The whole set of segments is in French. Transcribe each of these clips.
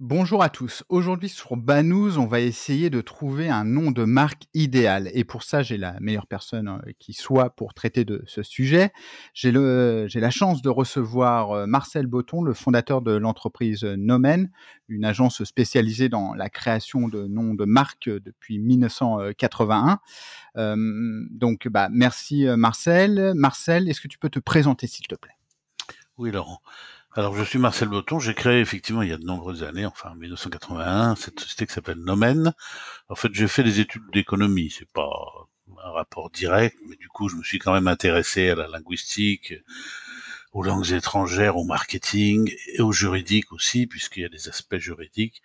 Bonjour à tous. Aujourd'hui sur Banous, on va essayer de trouver un nom de marque idéal. Et pour ça, j'ai la meilleure personne euh, qui soit pour traiter de ce sujet. J'ai la chance de recevoir euh, Marcel Botton, le fondateur de l'entreprise Nomen, une agence spécialisée dans la création de noms de marques depuis 1981. donc, bah, merci Marcel. Marcel, est-ce que tu peux te présenter s'il te plaît? Oui, Laurent. Alors, je suis Marcel Botton. J'ai créé effectivement il y a de nombreuses années, enfin en 1981, cette société qui s'appelle Nomen. En fait, j'ai fait des études d'économie. C'est pas un rapport direct, mais du coup, je me suis quand même intéressé à la linguistique, aux langues étrangères, au marketing et au juridique aussi, puisqu'il y a des aspects juridiques.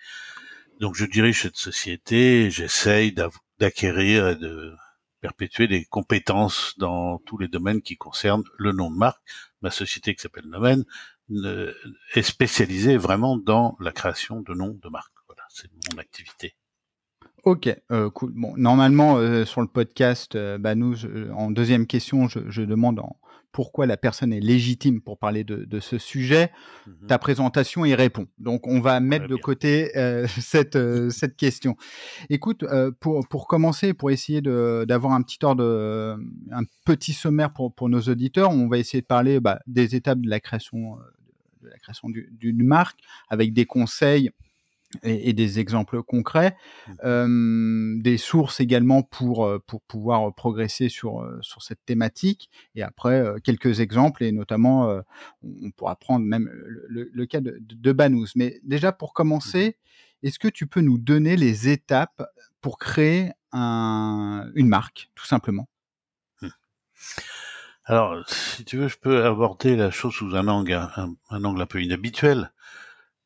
Donc, je dirige cette société. J'essaye d'acquérir et de perpétuer des compétences dans tous les domaines qui concernent le nom de marque. Ma société qui s'appelle Nomen est spécialisé vraiment dans la création de noms de marques. Voilà, c'est mon activité. Ok, euh, cool. Bon, normalement, euh, sur le podcast, euh, bah, nous, en deuxième question, je, je demande en, pourquoi la personne est légitime pour parler de, de ce sujet. Mmh Ta présentation y répond. Donc, on va mettre de côté cette, cette question. Écoute, pour, pour commencer, pour essayer d'avoir un petit ordre, un petit sommaire pour, pour nos auditeurs, on va essayer de parler bah, des étapes de la création de la création d'une marque avec des conseils et, des exemples concrets, mmh. des sources également pour, pour pouvoir progresser sur, sur cette thématique, et après quelques exemples, et notamment on pourra prendre même le, cas de, de Banous. Mais déjà pour mmh commencer, est-ce que tu peux nous donner les étapes pour créer un, une marque, tout simplement? Mmh. Alors, si tu veux, je peux aborder la chose sous un angle, un angle un peu inhabituel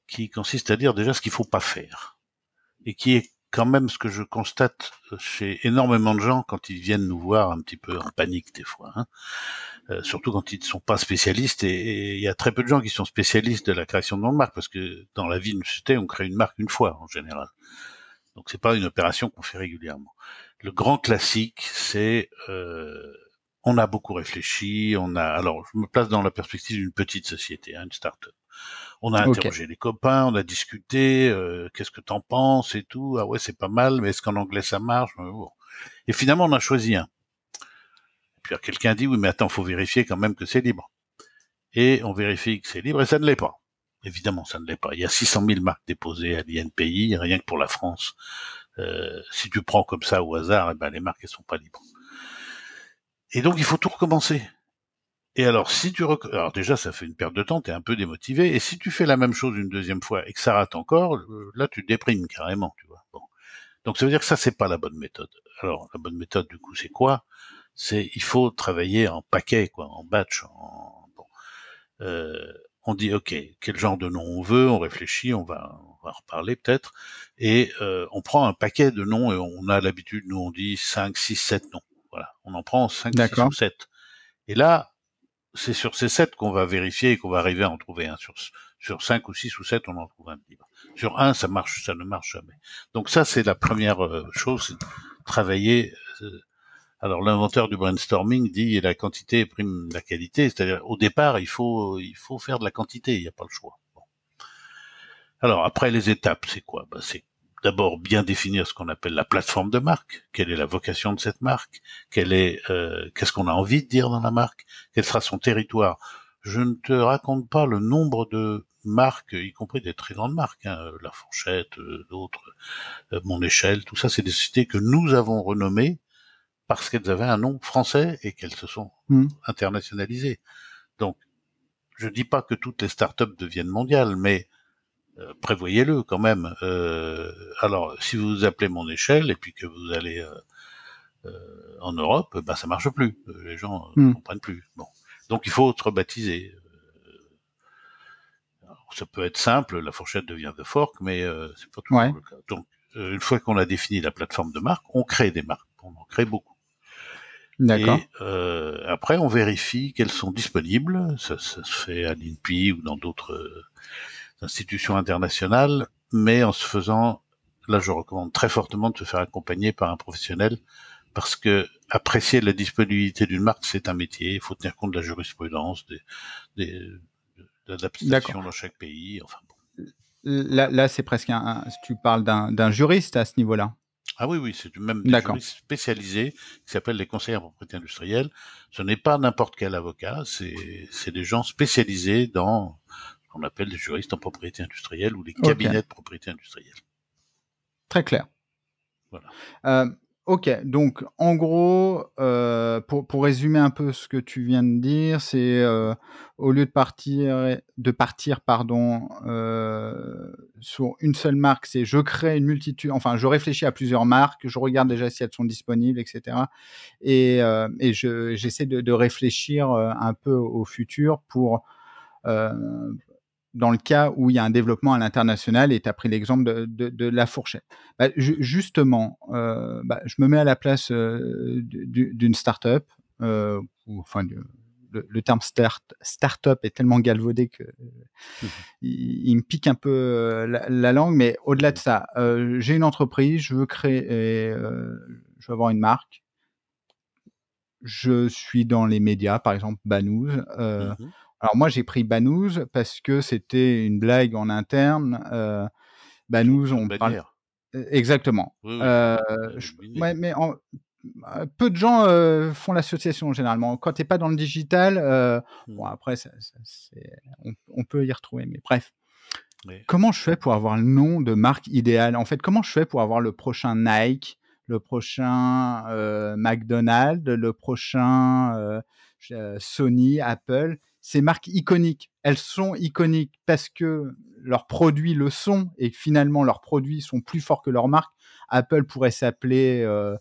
qui consiste à dire déjà ce qu'il faut pas faire, et qui est quand même ce que je constate chez énormément de gens quand ils viennent nous voir un petit peu en panique des fois, hein. euh, surtout quand ils ne sont pas spécialistes, et il y a très peu de gens qui sont spécialistes de la création de nom de marque, parce que dans la vie d'une société, on crée une marque une fois en général. Donc c'est pas une opération qu'on fait régulièrement. Le grand classique, c'est euh, on a beaucoup réfléchi, on a alors je me place dans la perspective d'une petite société, hein, une start-up. On a interrogé les copains, on a discuté, euh, qu'est-ce que t'en penses et tout. Ah ouais, c'est pas mal, mais est-ce qu'en anglais ça marche? Et finalement, on a choisi un. Et puis quelqu'un dit, oui, mais attends, faut vérifier quand même que c'est libre. Et on vérifie que c'est libre et ça ne l'est pas. Évidemment, ça ne l'est pas. Il y a 600 000 marques déposées à l'INPI, rien que pour la France. Euh, si tu prends comme ça au hasard, eh ben, les marques, elles sont pas libres. Et donc, il faut tout recommencer. Et alors, si tu rec... alors déjà, ça fait une perte de temps, tu es un peu démotivé. Et si tu fais la même chose une deuxième fois et que ça rate encore, euh, là, tu déprimes carrément, tu vois. Bon. Donc, ça veut dire que ça, c'est pas la bonne méthode. Alors, la bonne méthode, du coup, c'est quoi? C'est il faut travailler en paquet, quoi, en batch. Euh, on dit, ok, quel genre de nom on veut, on réfléchit, on va, on va reparler peut-être, et euh, on prend un paquet de noms et on a l'habitude, nous, on dit 5, 6, 7 noms. Voilà, on en prend 5, 6 ou 7. Et là, c'est sur ces sept qu'on va vérifier et qu'on va arriver à en trouver un. Sur, sur cinq ou six ou sept, on en trouve un libre. Sur un, ça marche, ça ne marche jamais. Donc ça, c'est la première euh, chose, c'est travailler. Euh, alors l'inventeur du brainstorming dit la quantité prime la qualité, c'est-à-dire au départ, il faut il faut faire de la quantité, il n'y a pas le choix. Alors après les étapes, c'est quoi? C'est d'abord bien définir ce qu'on appelle la plateforme de marque. Quelle est la vocation de cette marque? Quelle est euh, qu'est-ce qu'on a envie de dire dans la marque? Quel sera son territoire? Je ne te raconte pas le nombre de marques, y compris des très grandes marques, hein, La Fourchette, euh, d'autres, euh, Mon Échelle, tout ça, c'est des sociétés que nous avons renommées parce qu'elles avaient un nom français et qu'elles se sont mmh. internationalisées. Donc, je dis pas que toutes les startups deviennent mondiales, mais euh, prévoyez-le quand même. Euh, alors, si vous appelez mon échelle et puis que vous allez euh, en Europe, ben ça marche plus. Les gens ne hmm. comprennent plus. Bon, donc il faut se rebaptiser. ça peut être simple, la fourchette devient The Fork, mais euh, c'est pas toujours le cas. Donc, euh, une fois qu'on a défini la plateforme de marque, on crée des marques, on en crée beaucoup. D'accord. Et euh, après, on vérifie qu'elles sont disponibles. Ça, ça se fait à l'INPI ou dans d'autres euh, institutions internationales, mais en se faisant, là, je recommande très fortement de se faire accompagner par un professionnel parce que apprécier la disponibilité d'une marque, c'est un métier. Il faut tenir compte de la jurisprudence, des, des de l'adaptation dans chaque pays. Enfin bon. Là, là c'est presque un, Tu parles d'un juriste à ce niveau-là. Ah oui, oui, c'est même des juristes spécialisés qui s'appellent les conseillers en propriété industrielle. Ce n'est pas n'importe quel avocat, c'est des gens spécialisés dans qu'on appelle les juristes en propriété industrielle ou les cabinets de propriété industrielle. Très clair. Voilà. Euh, Ok, donc en gros, euh, pour, pour, résumer un peu ce que tu viens de dire, c'est euh, au lieu de partir, de partir pardon, sur une seule marque, c'est je crée une multitude, enfin je réfléchis à plusieurs marques, je regarde déjà si elles sont disponibles, etc. Et, et j'essaie de, de, réfléchir un peu au futur pour dans le cas où il y a un développement à l'international, et tu as pris l'exemple de, la fourchette. Bah, justement, euh, bah, je me mets à la place euh, d'une start-up, euh, enfin, le, terme start, start-up est tellement galvaudé que mmh il, me pique un peu la, langue, mais au-delà de ça, j'ai une entreprise, je veux créer, je veux avoir une marque, je suis dans les médias, par exemple Banous. Mmh alors moi, j'ai pris Banous parce que c'était une blague en interne. Euh, Banous, on parle... Exactement. Euh, mais euh, peu de gens euh, font l'association généralement. Quand tu n'es pas dans le digital, bon mmh. après, on, peut y retrouver. Mais bref. Comment je fais pour avoir le nom de marque idéale? En fait, comment je fais pour avoir le prochain Nike, le prochain McDonald's, le prochain Sony, Apple ces marques iconiques, elles sont iconiques parce que leurs produits le sont et finalement leurs produits sont plus forts que leurs marques. Apple pourrait s'appeler euh,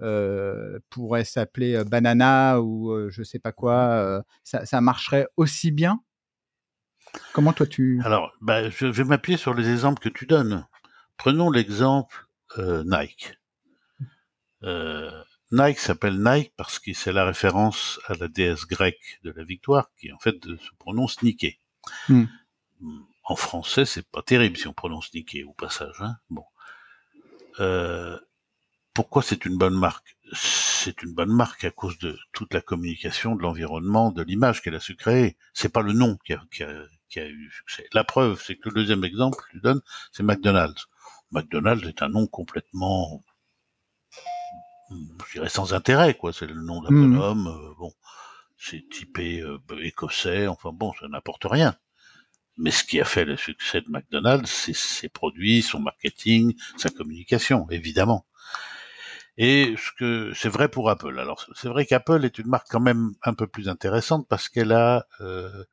euh, pourrait s'appeler euh, Banana ou je sais pas quoi. Ça, marcherait aussi bien? Comment toi tu Alors, bah, je vais m'appuyer sur les exemples que tu donnes. Prenons l'exemple Nike. Nike s'appelle Nike parce que c'est la référence à la déesse grecque de la victoire qui en fait se prononce Nike. Hmm. En français, c'est pas terrible si on prononce Nike au passage. Hein bon. Euh, pourquoi c'est une bonne marque? C'est une bonne marque à cause de toute la communication, de l'environnement, de l'image qu'elle a su créer. C'est pas le nom qui a, qui, a, qui a, eu succès. La preuve, c'est que le deuxième exemple que tu donnes, c'est McDonald's. McDonald's est un nom complètement je dirais sans intérêt, quoi. C'est le nom d'un mmh. bonhomme, euh, bon, c'est typé euh, écossais, enfin bon, ça n'apporte rien. Mais ce qui a fait le succès de McDonald's, c'est ses produits, son marketing, sa communication, évidemment. Et ce que c'est vrai pour Apple. Alors c'est vrai qu'Apple est une marque quand même un peu plus intéressante parce qu'elle a euh,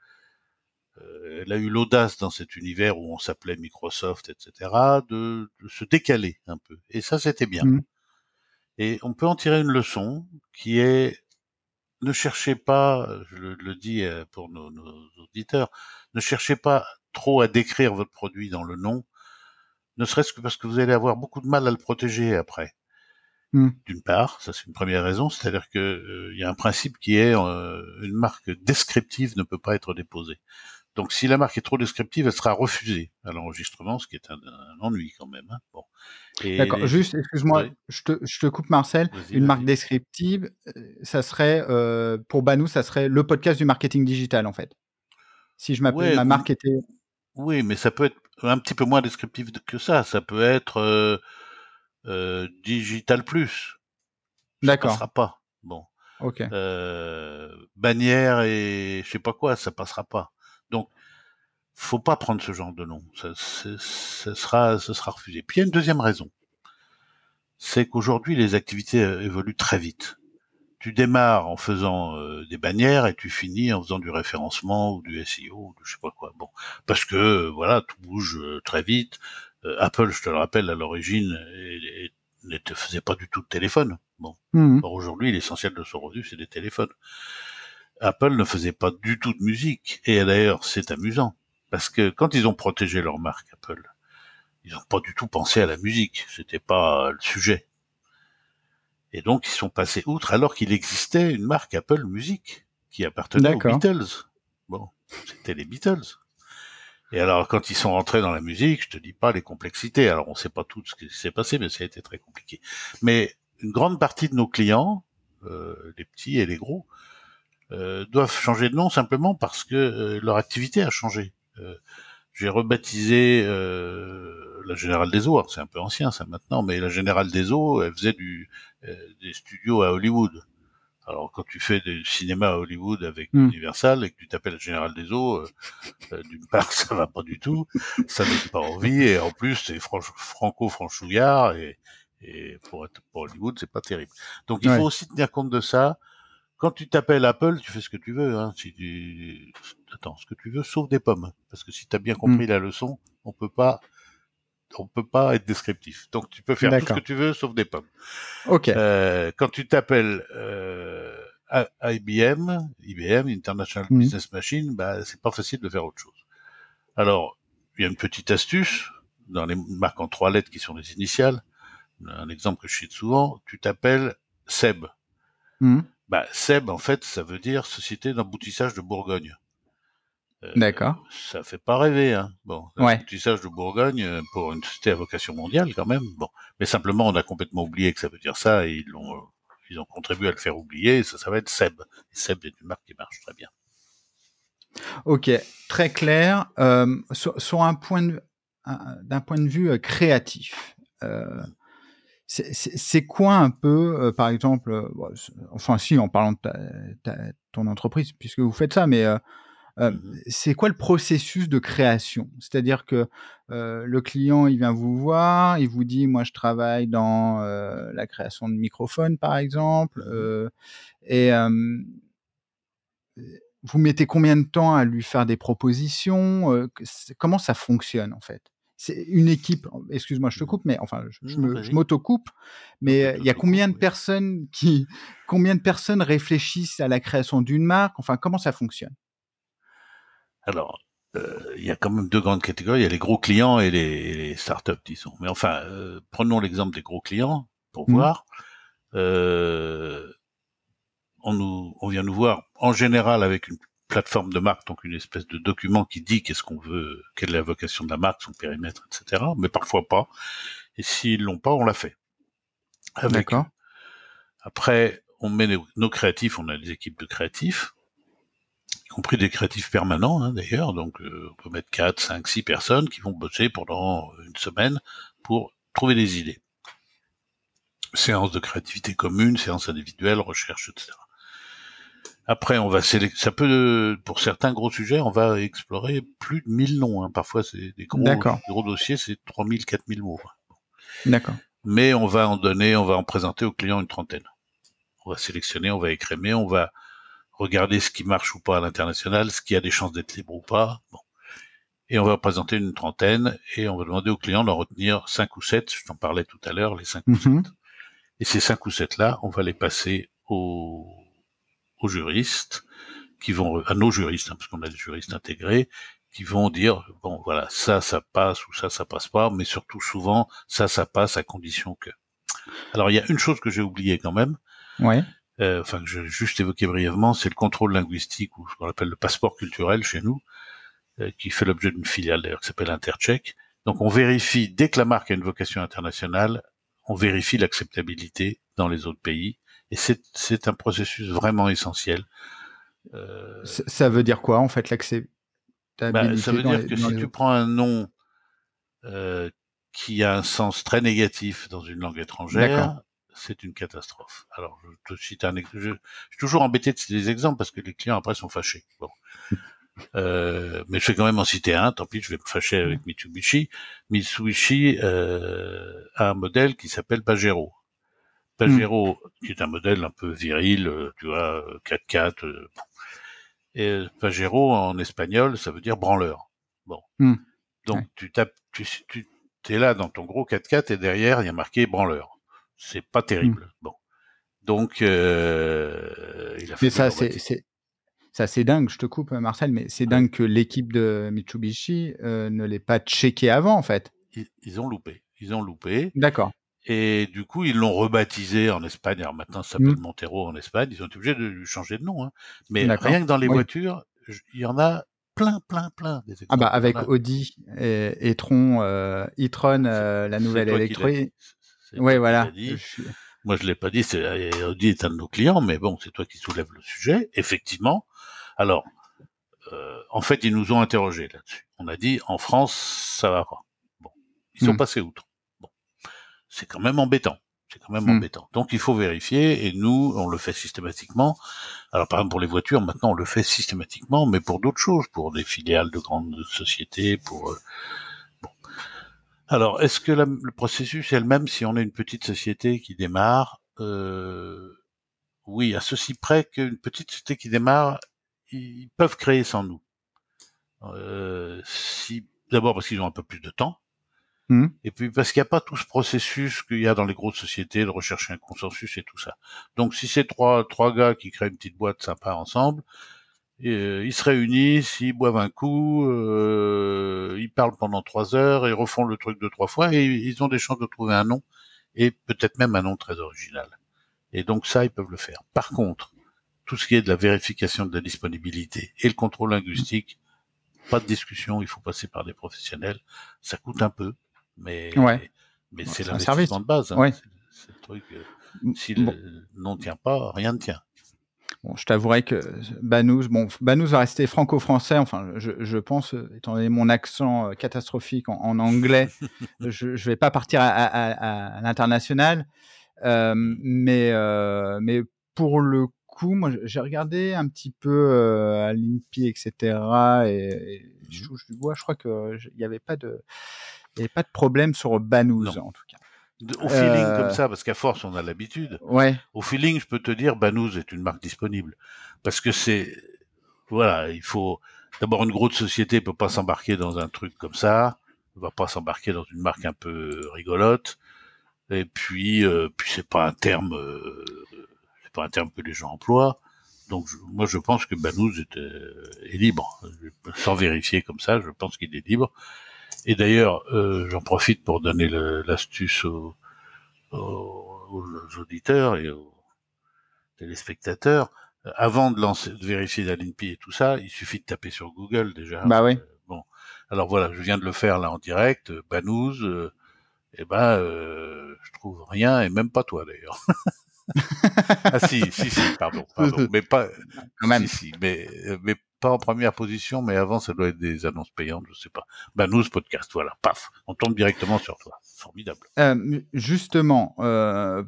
elle a eu l'audace dans cet univers où on s'appelait Microsoft, etc., de, se décaler un peu. Et ça, c'était bien. Mmh. Et on peut en tirer une leçon qui est ne cherchez pas, je le, dis euh, pour nos, auditeurs, ne cherchez pas trop à décrire votre produit dans le nom, ne serait-ce que parce que vous allez avoir beaucoup de mal à le protéger après. Mmh. D'une part, ça c'est une première raison, c'est-à-dire que euh, il y a un principe qui est euh, une marque descriptive ne peut pas être déposée. Donc si la marque est trop descriptive, elle sera refusée à l'enregistrement, ce qui est un, ennui quand même. Hein. Bon. D'accord, juste, excuse-moi, je, te, je, te, coupe Marcel. Une marque descriptive, euh, ça serait, euh, pour Banou, ça serait le podcast du marketing digital en fait. Si je m'appelle, ma marque était... Oui, mais ça peut être un petit peu moins descriptif que ça. Ça peut être euh, euh Digital Plus. D'accord. Ça passera pas. Bon. Ok. bannière et je sais pas quoi, ça passera pas. Donc, faut pas prendre ce genre de nom. Ça, sera, ce sera refusé. Puis il y a une deuxième raison. C'est qu'aujourd'hui, les activités euh, évoluent très vite. Tu démarres en faisant euh, des bannières et tu finis en faisant du référencement ou du SEO ou je sais pas quoi. Bon, parce que euh, voilà, tout bouge très vite. Apple, je te le rappelle, à l'origine, ne te faisait pas du tout de téléphone. Bon, mmh aujourd'hui, l'essentiel de son revenu, c'est des téléphones. Apple ne faisait pas du tout de musique. Et d'ailleurs, c'est amusant. Parce que quand ils ont protégé leur marque Apple, ils n'ont pas du tout pensé à la musique. C'était pas le sujet. Et donc, ils sont passés outre alors qu'il existait une marque Apple Music qui appartenait aux Beatles. Bon, c'était les Beatles. Et alors, quand ils sont rentrés dans la musique, je te dis pas les complexités. Alors, on sait pas tout ce qui s'est passé, mais ça a été très compliqué. Mais une grande partie de nos clients, euh, les petits et les gros, doivent changer de nom simplement parce que euh, leur activité a changé. Euh, j'ai rebaptisé euh, la Générale des Eaux, c'est un peu ancien ça maintenant, mais la Générale des Eaux, elle faisait du, des studios à Hollywood. Alors quand tu fais du cinéma à Hollywood avec hmm. Universal et que tu t'appelles Général des Eaux, d'une part ça va pas du tout, ça donne pas envie et en plus c'est franco-franchouillard et, et pour être pour Hollywood c'est pas terrible. Donc il faut aussi tenir compte de ça quand tu t'appelles Apple, tu fais ce que tu veux. Hein. Si tu... Attends, ce que tu veux, sauf des pommes. Parce que si tu as bien compris hmm. la leçon, on peut pas, on peut pas être descriptif. Donc tu peux faire tout ce que tu veux, sauf des pommes. Ok. Euh, quand tu t'appelles euh, IBM, IBM International hmm. Business Machine, bah c'est pas facile de faire autre chose. Alors, il y a une petite astuce dans les marques en trois lettres qui sont les initiales. Un exemple que je cite souvent, tu t'appelles Seb. Hmm. Bah, Seb, en fait, ça veut dire Société d'emboutissage de Bourgogne. Euh, D'accord. Ça fait pas rêver, hein. Bon, l'emboutissage de Bourgogne euh, pour une société à vocation mondiale, quand même. Bon, mais simplement, on a complètement oublié que ça veut dire ça et ils l'ont, euh, ils ont contribué à le faire oublier. ça, ça va être Seb. Et Seb est une marque qui marche très bien. Ok, très clair. sur, un point de, d'un point de vue créatif. Euh, c'est quoi un peu, euh, par exemple, euh, enfin si, en parlant de ton entreprise, puisque vous faites ça, mais euh, mmh c'est quoi le processus de création? C'est-à-dire que le client, il vient vous voir, il vous dit, moi je travaille dans la création de microphones, par exemple, mmh et vous mettez combien de temps à lui faire des propositions Comment ça fonctionne en fait? C'est une équipe. Excuse-moi, je te coupe, mais enfin, je, m'auto-coupe. Mais il y a combien de personnes qui, combien de personnes réfléchissent à la création d'une marque? Enfin, comment ça fonctionne? Alors, il y a quand même deux grandes catégories. Il y a les gros clients et les, startups, disons. Mais enfin, prenons l'exemple des gros clients pour mmh. voir. on, nous, on vient nous voir en général avec une plateforme de marque, donc une espèce de document qui dit qu'est-ce qu'on veut, quelle est la vocation de la marque, son périmètre, etc. Mais parfois pas. Et s'ils l'ont pas, on l'a fait. D'accord. Après, on met nos, créatifs, on a des équipes de créatifs, y compris des créatifs permanents hein, d'ailleurs, donc euh, on peut mettre 4, 5, 6 personnes qui vont bosser pendant une semaine pour trouver des idées. Séance de créativité commune, séance individuelle, recherche, etc. Après, on va sélectionner, ça peut, pour certains gros sujets, on va explorer plus de 1000 noms. Hein. Parfois, c'est des gros, gros dossiers, c'est 3000, 4000 mots. D'accord. Mais on va en donner, on va en présenter au client une trentaine. On va sélectionner, on va écrémer, on va regarder ce qui marche ou pas à l'international, ce qui a des chances d'être libre ou pas. Bon. Et on va présenter une trentaine et on va demander au client d'en retenir 5 ou 7. Je t'en parlais tout à l'heure, les 5 ou 7. Mhm. Et ces 5 ou 7 là, on va les passer au aux juristes, qui vont, à nos juristes, hein, parce qu'on a des juristes intégrés, qui vont dire, bon, voilà, ça, ça passe ou ça, ça passe pas, mais surtout souvent, ça, ça passe à condition que. Alors, il y a une chose que j'ai oubliée quand même. Ouais. Euh, enfin, que j'ai juste évoqué brièvement, c'est le contrôle linguistique, ou ce qu'on appelle le passeport culturel chez nous, euh, qui fait l'objet d'une filiale d'ailleurs qui s'appelle Intercheck. Donc, on vérifie, dès que la marque a une vocation internationale, on vérifie l'acceptabilité dans les autres pays et c'est un processus vraiment essentiel. Euh, ça veut dire quoi en fait l'acceptabilité bah, Ça veut dire que si tu prends un nom euh, qui a un sens très négatif dans une langue étrangère, c'est une catastrophe. Alors, je te cite un exemple. Je, suis toujours embêté de citer des exemples parce que les clients après sont fâchés. Bon. Euh, mais je vais quand même en citer un, tant pis, je vais me fâcher avec Mitsubishi. Mitsubishi euh, a un modèle qui s'appelle Pajero. Pajero, qui est un modèle un peu viril, euh, tu vois, 4x4. Euh, et Pajero en espagnol, ça veut dire branleur. Bon. Hmm. Donc tu tapes, tu, tu es là dans ton gros 4x4 et derrière il y a marqué branleur. C'est pas terrible. Hmm. Bon. Donc euh, il a fait. Mais ça, c'est C'est assez dingue, je te coupe, Marcel, mais c'est dingue que l'équipe de Mitsubishi ne l'ait pas checké avant, en fait. Ils, ont loupé. Ils ont loupé. D'accord. Et du coup, ils l'ont rebaptisé en Espagne. Alors maintenant, ça s'appelle mmh. Montero en Espagne. Ils ont été obligés de lui changer de nom. Hein. Mais rien que dans les voitures, il y en a plein, plein, plein. Des ah bah avec Audi et, et Tron, euh, e-tron, euh, la nouvelle électrique. Oui, voilà. Moi, je l'ai pas dit. Audi est un de nos clients, mais bon, c'est toi qui soulèves le sujet. Effectivement. Alors, euh, en fait, ils nous ont interrogés là-dessus. On a dit en France, ça va pas. Bon, ils sont mmh. passés outre c'est quand même embêtant. C'est quand même hmm. embêtant. Donc il faut vérifier et nous, on le fait systématiquement. Alors par exemple pour les voitures, maintenant on le fait systématiquement, mais pour d'autres choses, pour des filiales de grandes sociétés, pour... Euh, bon. Alors est-ce que le processus est le même si on est une petite société qui démarre euh, Oui, à ceci près qu'une petite société qui démarre, ils peuvent créer sans nous. Euh, si D'abord parce qu'ils ont un peu plus de temps, Mmh. Et puis parce qu'il n'y a pas tout ce processus qu'il y a dans les grosses sociétés de rechercher un consensus et tout ça. Donc si c'est trois trois gars qui créent une petite boîte sympa ensemble, euh, ils se réunissent, ils boivent un coup, euh, ils parlent pendant trois heures, ils refont le truc deux trois fois et ils ont des chances de trouver un nom et peut-être même un nom très original. Et donc ça, ils peuvent le faire. Par contre, tout ce qui est de la vérification de la disponibilité et le contrôle linguistique, pas de discussion, il faut passer par des professionnels. Ça coûte un peu, mais, mais c'est l'investissement de base. Hein. C'est le truc. Euh, si le nom ne tient pas, rien ne tient. Bon, je t'avouerai que Banous, bon, Banous va rester franco-français. Enfin, je, je, pense, euh, étant donné mon accent euh, catastrophique en, anglais, je ne vais pas partir à, à, l'international. Euh, mais, euh, mais pour le coup, moi, j'ai regardé un petit peu à l'INPI, etc. Et, je touche du bois. Je crois qu'il n'y avait pas de il n'y avait pas de problème sur Banous, en tout cas. Au feeling comme euh, ça, parce qu'à force on a l'habitude. Ouais. Au feeling, je peux te dire, Banous est une marque disponible, parce que c'est, voilà, il faut d'abord une grosse société peut pas s'embarquer dans un truc comme ça, ne va pas s'embarquer dans une marque un peu rigolote, et puis, euh, puis c'est pas un terme, euh, c'est pas un terme que les gens emploient. Donc moi je pense que Banous est, est libre, sans vérifier comme ça, je pense qu'il est libre. Et d'ailleurs, euh, j'en profite pour donner l'astuce aux, auditeurs et aux téléspectateurs. Avant de lancer, de vérifier la et tout ça, il suffit de taper sur Google déjà. Bah oui. Euh, bon, alors voilà, je viens de le faire là en direct. Banous, euh, eh ben, je trouve rien et même pas toi d'ailleurs. ah si, si, si, pardon, pardon, mais pas, même. Si, si, mais, mais pas en première position, mais avant, ça doit être des annonces payantes, je sais pas. Ben, nous, ce podcast, voilà, paf, on tombe directement sur toi. Formidable. Euh, justement, euh,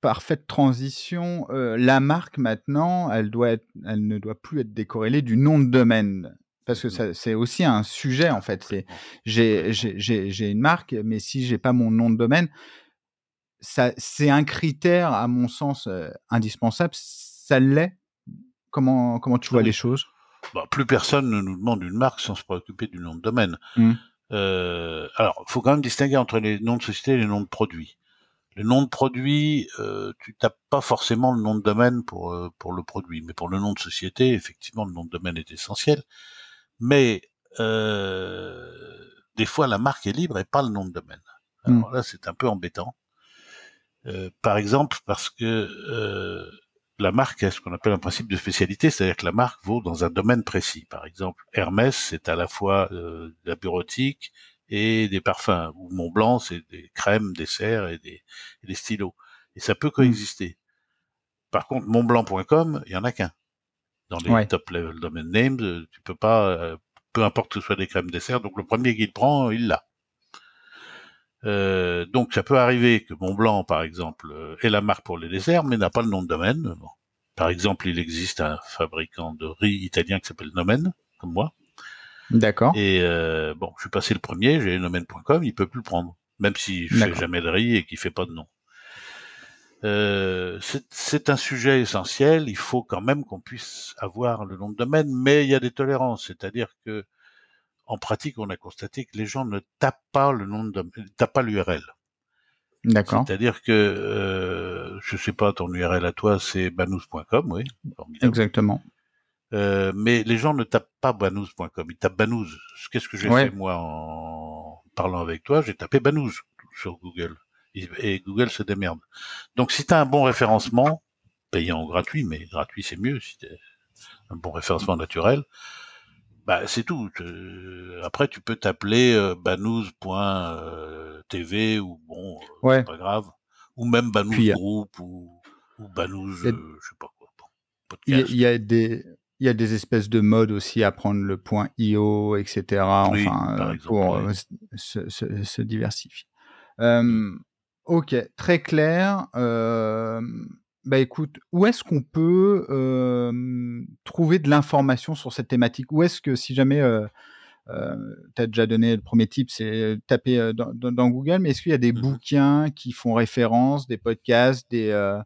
parfaite transition, euh, la marque maintenant, elle, doit être, elle ne doit plus être décorrélée du nom de domaine. Parce que c'est aussi un sujet, en fait. J'ai une marque, mais si j'ai pas mon nom de domaine, c'est un critère, à mon sens, indispensable. Ça l'est? Comment, comment tu vois les choses? Bah, Plus personne ne nous demande une marque sans se préoccuper du nom de domaine. Mmh. Euh, alors, il faut quand même distinguer entre les noms de société et les noms de produits. Le nom de produit, euh, tu tapes pas forcément le nom de domaine pour euh, pour le produit, mais pour le nom de société, effectivement, le nom de domaine est essentiel. Mais euh, des fois, la marque est libre et pas le nom de domaine. Mmh. Alors là, c'est un peu embêtant. Euh, par exemple, parce que euh, la marque est ce qu'on appelle un principe de spécialité, c'est-à-dire que la marque vaut dans un domaine précis. Par exemple, Hermès, c'est à la fois euh, de la bureautique et des parfums, ou Montblanc, c'est des crèmes, des serres et des, stylos. Et ça peut coexister. Par contre, montblanc.com, il y en a qu'un. Dans les top level domain names, euh, tu peux pas, euh, peu importe que ce soit des crèmes, des serres, donc le premier qu'il prend, il l'a. Euh, donc ça peut arriver que Montblanc, par exemple, euh, ait la marque pour les desserts, mais n'a pas le nom de domaine. Par exemple, il existe un fabricant de riz italien qui s'appelle Nomen, comme moi. D'accord. Et euh, bon, je suis passé le premier, j'ai nomen.com, il peut plus le prendre, même s'il fait jamais de riz et qu'il fait pas de nom. Euh, c'est un sujet essentiel. Il faut quand même qu'on puisse avoir le nom de domaine, mais il y a des tolérances, c'est-à-dire que en pratique, on a constaté que les gens ne tapent pas le nom de tapent pas l'URL. D'accord. C'est-à-dire que euh, je sais pas ton URL à toi, c'est banous.com, oui. Exactement. mais les gens ne tapent pas banous.com, ils tapent banous. Qu'est-ce que j'ai fait moi en parlant avec toi? J'ai tapé banous sur Google et Google se démerde. Donc si tu as un bon référencement, payant ou gratuit, mais gratuit c'est mieux si tu un bon référencement naturel, bah c'est tout. Après tu peux t'appeler euh, banous.tv ou bon, euh, c'est pas grave, ou même banous group ou, ou banous, euh, je sais pas quoi. il y, a des il y a des espèces de modes aussi à prendre le point IO, etc. enfin, pour se, se, se, diversifier. Euh, Ok, très clair. Bah écoute, où est-ce qu'on peut trouver de l'information sur cette thématique? Où est-ce que, si jamais euh, tu as déjà donné le premier type, c'est taper dans, Google, mais est-ce qu'il y a des mmh bouquins qui font référence, des podcasts, des,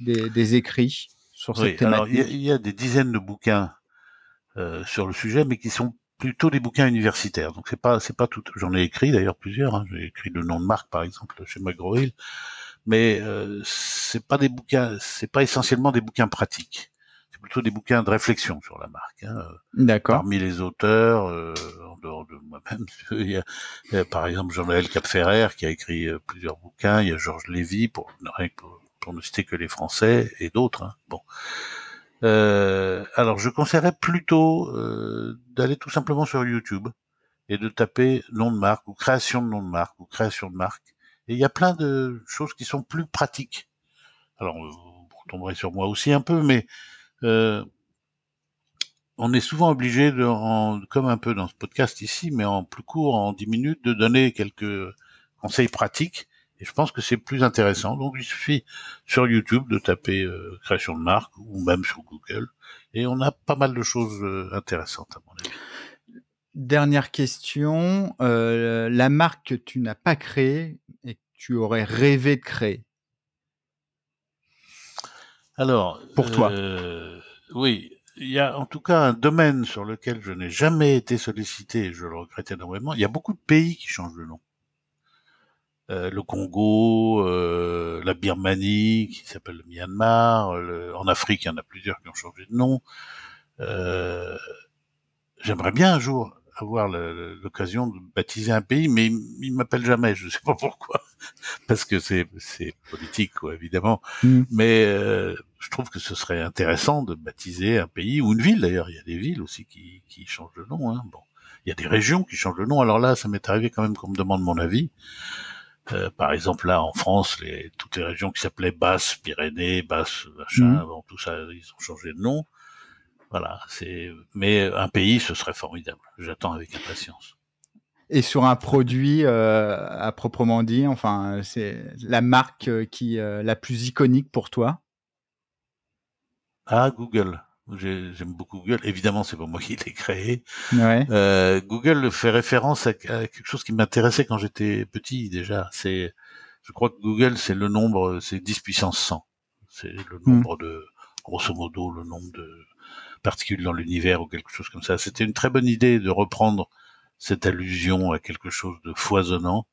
des, écrits sur cette thématique? il y, a des dizaines de bouquins sur le sujet, mais qui sont plutôt des bouquins universitaires. Donc c'est pas c'est pas tout. J'en ai écrit d'ailleurs plusieurs. Hein. J'ai écrit le nom de marque par exemple chez McGraw-Hill, mais euh, c'est pas des bouquins. C'est pas essentiellement des bouquins pratiques. C'est plutôt des bouquins de réflexion sur la marque. Hein. D'accord. Parmi les auteurs, euh, en dehors de moi-même, il y, a, par exemple Jean-Noël Capferrer qui a écrit euh, plusieurs bouquins. Il y a Georges Lévy pour, pour, pour ne citer que les Français et d'autres. Hein. Bon. Euh, alors, je conseillerais plutôt euh, d'aller tout simplement sur YouTube et de taper nom de marque ou création de nom de marque ou création de marque. Et il y a plein de choses qui sont plus pratiques. Alors, vous tomberez sur moi aussi un peu, mais euh, on est souvent obligé, de, comme un peu dans ce podcast ici, mais en plus court, en 10 minutes, de donner quelques conseils pratiques et je pense que c'est plus intéressant. Donc il suffit sur YouTube de taper euh, création de marque ou même sur Google. Et on a pas mal de choses euh, intéressantes à mon avis. Dernière question. Euh, la marque que tu n'as pas créée et que tu aurais rêvé de créer? Alors, pour toi Oui, il y a en tout cas un domaine sur lequel je n'ai jamais été sollicité et je le regrette énormément. Il y a beaucoup de pays qui changent de nom. Euh, le Congo, euh, la Birmanie, qui s'appelle le Myanmar. en Afrique, il y en a plusieurs qui ont changé de nom. Euh, j'aimerais bien un jour avoir l'occasion de baptiser un pays, mais il, m'appelle jamais. Je ne sais pas pourquoi, parce que c'est politique, quoi, évidemment. Mm. Mais je trouve que ce serait intéressant de baptiser un pays ou une ville. D'ailleurs, il y a des villes aussi qui, qui changent de nom. Hein. Bon, il y a des régions qui changent de nom. Alors là, ça m'est arrivé quand même qu'on me demande mon avis. Euh, par exemple, là, en France, les, toutes les régions qui s'appelaient Basse, Pyrénées, Basse, machin, mmh. tout ça, ils ont changé de nom. Voilà, c'est, mais un pays, ce serait formidable. J'attends avec impatience. Et sur un produit euh, à proprement dit, enfin, c'est la marque euh, qui la plus iconique pour toi? Ah, Google. J'aime beaucoup Google. Évidemment, c'est pas moi qui l'ai créé. Ouais. Euh, Google fait référence à, quelque chose qui m'intéressait quand j'étais petit déjà. C'est, je crois que Google, c'est le nombre, c'est 10 puissance 100. C'est le hmm. nombre de, grosso modo, le nombre de particules dans l'univers ou quelque chose comme ça. C'était une très bonne idée de reprendre cette allusion à quelque chose de foisonnant.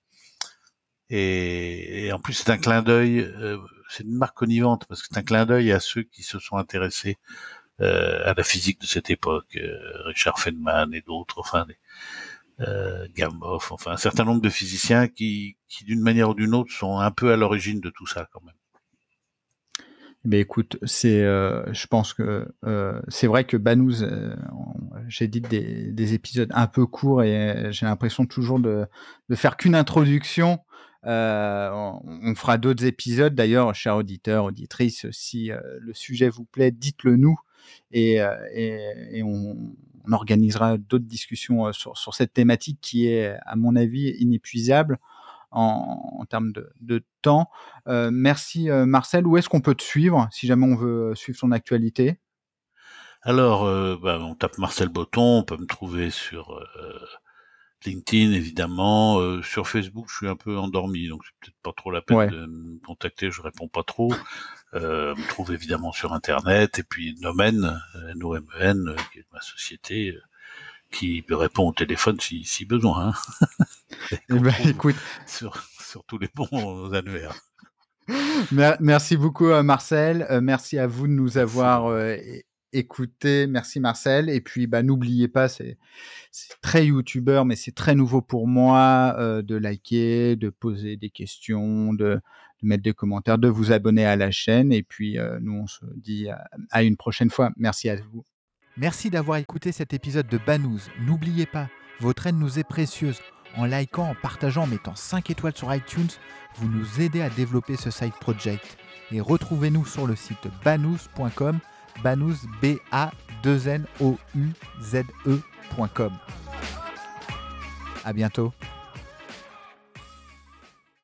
Et, en plus, c'est un clin d'œil, euh, c'est une marque connivante parce que c'est un clin d'œil à ceux qui se sont intéressés euh, à la physique de cette époque, euh, Richard Feynman et d'autres, enfin euh, Gamow, enfin un certain nombre de physiciens qui, qui d'une manière ou d'une autre sont un peu à l'origine de tout ça quand même. Mais écoute, c'est, euh, je pense que euh, c'est vrai que Banous, euh, j'ai dit des, des, épisodes un peu courts et j'ai l'impression toujours de, de faire qu'une introduction. On, on, fera d'autres épisodes d'ailleurs, chers auditeurs, auditrices, si le sujet vous plaît, dites-le nous et, euh, et, et on, on, organisera d'autres discussions euh, sur, sur, cette thématique qui est, à mon avis, inépuisable en, en termes de, de temps. Euh, merci Marcel. Où est-ce qu'on peut te suivre si jamais on veut suivre son actualité? Alors, euh, bah, on tape Marcel Botton, on peut me trouver sur LinkedIn évidemment, euh, sur Facebook je suis un peu endormi donc c'est peut-être pas trop la peine de me contacter, je réponds pas trop. Euh, me trouve évidemment sur internet et puis Nomen, N-O-M-E-N, euh, qui est ma société euh, qui répond au téléphone si, si besoin. Hein. eh ben, écoute, sur, sur tous les bons annuaires. Merci beaucoup Marcel, merci à vous de nous avoir écouté. Merci Marcel. Et puis, bah, n'oubliez pas, c'est très youtubeur, mais c'est très nouveau pour moi euh, de liker, de poser des questions, de, mettre des commentaires, de vous abonner à la chaîne. Et puis, euh, nous, on se dit à, une prochaine fois. Merci à vous. Merci d'avoir écouté cet épisode de Banous. N'oubliez pas, votre aide nous est précieuse. En likant, en partageant, en mettant 5 étoiles sur iTunes, vous nous aidez à développer ce side project. Et retrouvez-nous sur le site banous.com, banous b a 2 n o u z e.com. À bientôt.